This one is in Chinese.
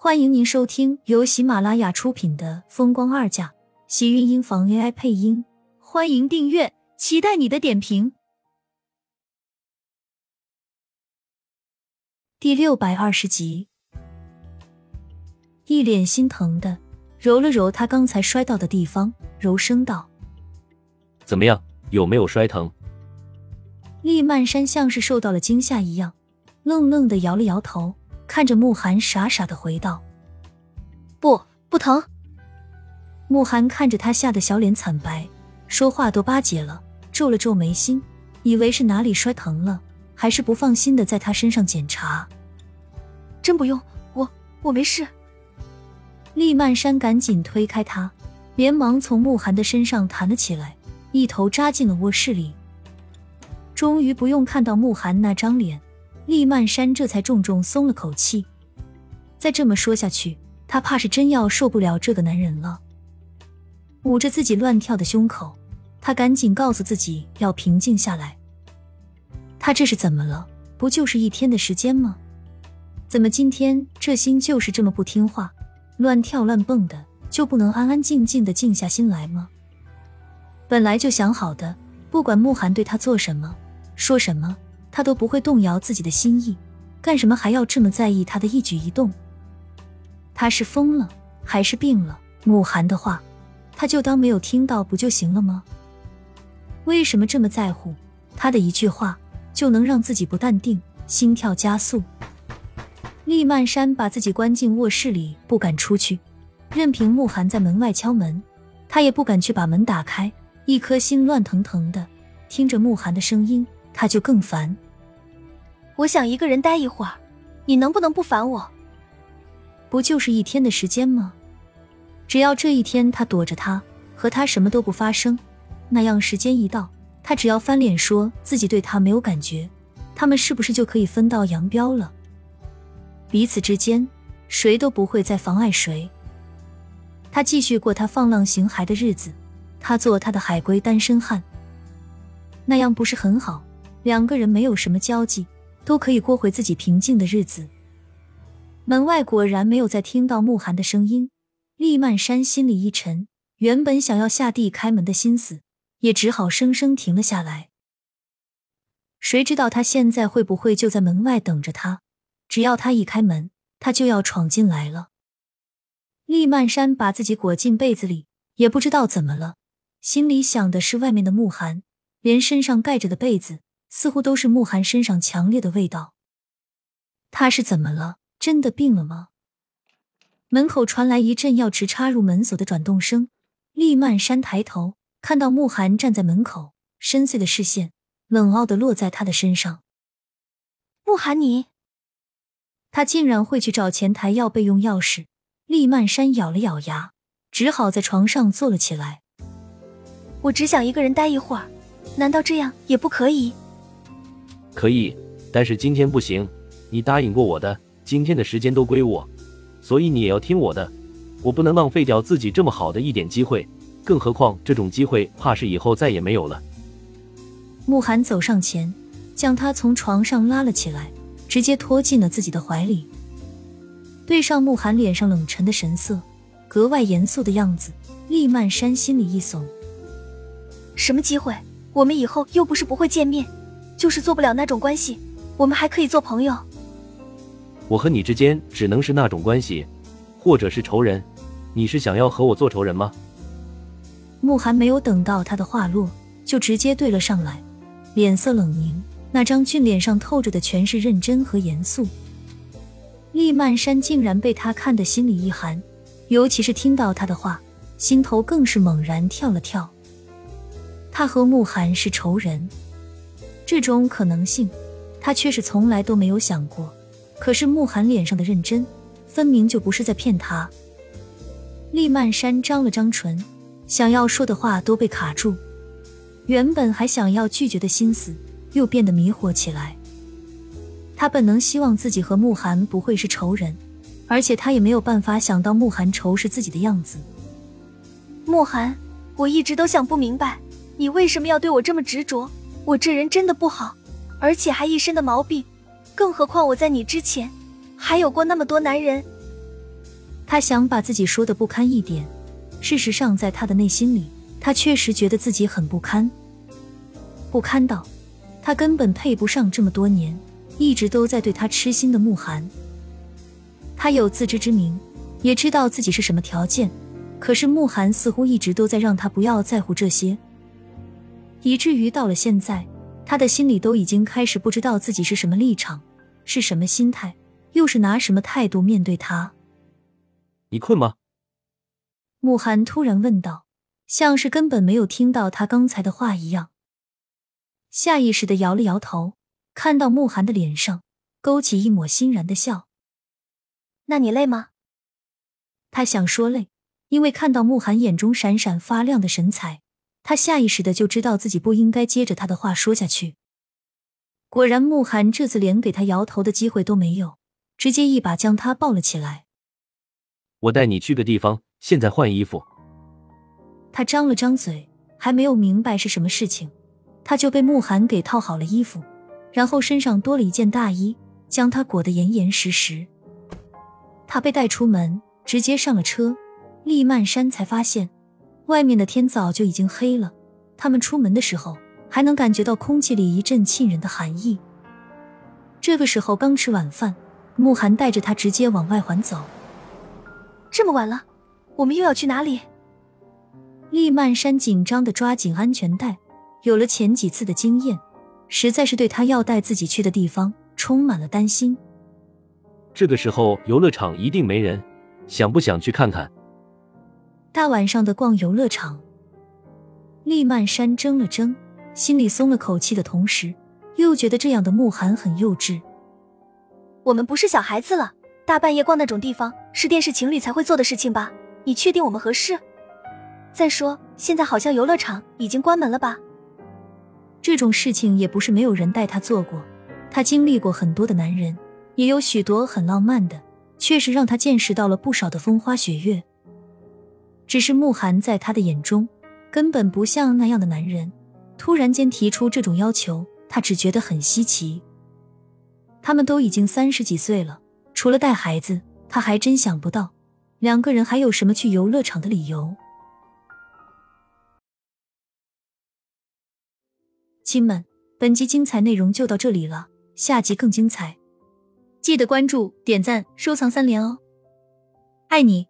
欢迎您收听由喜马拉雅出品的《风光二嫁》，喜运音房 AI 配音。欢迎订阅，期待你的点评。第六百二十集，一脸心疼的揉了揉他刚才摔到的地方，柔声道：“怎么样，有没有摔疼？”厉曼山像是受到了惊吓一样，愣愣的摇了摇头。看着慕寒，傻傻的回道：“不，不疼。”慕寒看着他吓得小脸惨白，说话都巴结了，皱了皱眉心，以为是哪里摔疼了，还是不放心的在他身上检查。真不用，我我没事。厉曼山赶紧推开他，连忙从慕寒的身上弹了起来，一头扎进了卧室里。终于不用看到慕寒那张脸。厉曼山这才重重松了口气。再这么说下去，他怕是真要受不了这个男人了。捂着自己乱跳的胸口，他赶紧告诉自己要平静下来。他这是怎么了？不就是一天的时间吗？怎么今天这心就是这么不听话，乱跳乱蹦的，就不能安安静静的静下心来吗？本来就想好的，不管慕寒对他做什么，说什么。他都不会动摇自己的心意，干什么还要这么在意他的一举一动？他是疯了还是病了？慕寒的话，他就当没有听到不就行了吗？为什么这么在乎？他的一句话就能让自己不淡定，心跳加速。厉曼山把自己关进卧室里，不敢出去，任凭慕寒在门外敲门，他也不敢去把门打开，一颗心乱腾腾的，听着慕寒的声音，他就更烦。我想一个人待一会儿，你能不能不烦我？不就是一天的时间吗？只要这一天他躲着他，和他什么都不发生，那样时间一到，他只要翻脸说自己对他没有感觉，他们是不是就可以分道扬镳了？彼此之间谁都不会再妨碍谁。他继续过他放浪形骸的日子，他做他的海归单身汉，那样不是很好？两个人没有什么交际。都可以过回自己平静的日子。门外果然没有再听到慕寒的声音，厉曼山心里一沉，原本想要下地开门的心思也只好生生停了下来。谁知道他现在会不会就在门外等着他？只要他一开门，他就要闯进来了。厉曼山把自己裹进被子里，也不知道怎么了，心里想的是外面的慕寒，连身上盖着的被子。似乎都是慕寒身上强烈的味道。他是怎么了？真的病了吗？门口传来一阵钥匙插入门锁的转动声。厉曼山抬头，看到慕寒站在门口，深邃的视线冷傲的落在他的身上。慕寒，你，他竟然会去找前台要备用钥匙？厉曼山咬了咬牙，只好在床上坐了起来。我只想一个人待一会儿，难道这样也不可以？可以，但是今天不行。你答应过我的，今天的时间都归我，所以你也要听我的。我不能浪费掉自己这么好的一点机会，更何况这种机会怕是以后再也没有了。慕寒走上前，将他从床上拉了起来，直接拖进了自己的怀里。对上慕寒脸上冷沉的神色，格外严肃的样子，厉曼山心里一怂。什么机会？我们以后又不是不会见面。就是做不了那种关系，我们还可以做朋友。我和你之间只能是那种关系，或者是仇人。你是想要和我做仇人吗？慕寒没有等到他的话落，就直接对了上来，脸色冷凝，那张俊脸上透着的全是认真和严肃。厉曼山竟然被他看得心里一寒，尤其是听到他的话，心头更是猛然跳了跳。他和慕寒是仇人。这种可能性，他却是从来都没有想过。可是慕寒脸上的认真，分明就不是在骗他。厉曼山张了张唇，想要说的话都被卡住，原本还想要拒绝的心思又变得迷惑起来。他本能希望自己和慕寒不会是仇人，而且他也没有办法想到慕寒仇视自己的样子。慕寒，我一直都想不明白，你为什么要对我这么执着？我这人真的不好，而且还一身的毛病，更何况我在你之前还有过那么多男人。他想把自己说的不堪一点，事实上，在他的内心里，他确实觉得自己很不堪，不堪到他根本配不上这么多年一直都在对他痴心的慕寒。他有自知之明，也知道自己是什么条件，可是慕寒似乎一直都在让他不要在乎这些，以至于到了现在，他的心里都已经开始不知道自己是什么立场，是什么心态，又是拿什么态度面对他。你困吗？慕寒突然问道，像是根本没有听到他刚才的话一样，下意识的摇了摇头，看到慕寒的脸上勾起一抹欣然的笑。那你累吗？他想说累，因为看到慕寒眼中闪闪发亮的神采，他下意识的就知道自己不应该接着他的话说下去。果然，慕寒这次连给他摇头的机会都没有，直接一把将他抱了起来。我带你去个地方，现在换衣服。他张了张嘴，还没有明白是什么事情，他就被慕寒给套好了衣服，然后身上多了一件大衣，将他裹得严严实实。他被带出门，直接上了车。厉曼山才发现，外面的天早就已经黑了。他们出门的时候，还能感觉到空气里一阵沁人的寒意。这个时候刚吃晚饭，慕寒带着他直接往外环走。这么晚了，我们又要去哪里？厉曼山紧张的抓紧安全带，有了前几次的经验，实在是对他要带自己去的地方充满了担心。这个时候游乐场一定没人，想不想去看看？大晚上的逛游乐场，厉曼山怔了怔，心里松了口气的同时，又觉得这样的慕寒很幼稚。我们不是小孩子了。大半夜逛那种地方是电视情侣才会做的事情吧？你确定我们合适？再说现在好像游乐场已经关门了吧？这种事情也不是没有人带他做过，他经历过很多的男人，也有许多很浪漫的，确实让他见识到了不少的风花雪月。只是慕寒在他的眼中根本不像那样的男人，突然间提出这种要求，他只觉得很稀奇。他们都已经三十几岁了。除了带孩子，他还真想不到两个人还有什么去游乐场的理由。亲们，本集精彩内容就到这里了，下集更精彩，记得关注、点赞、收藏三连哦！爱你。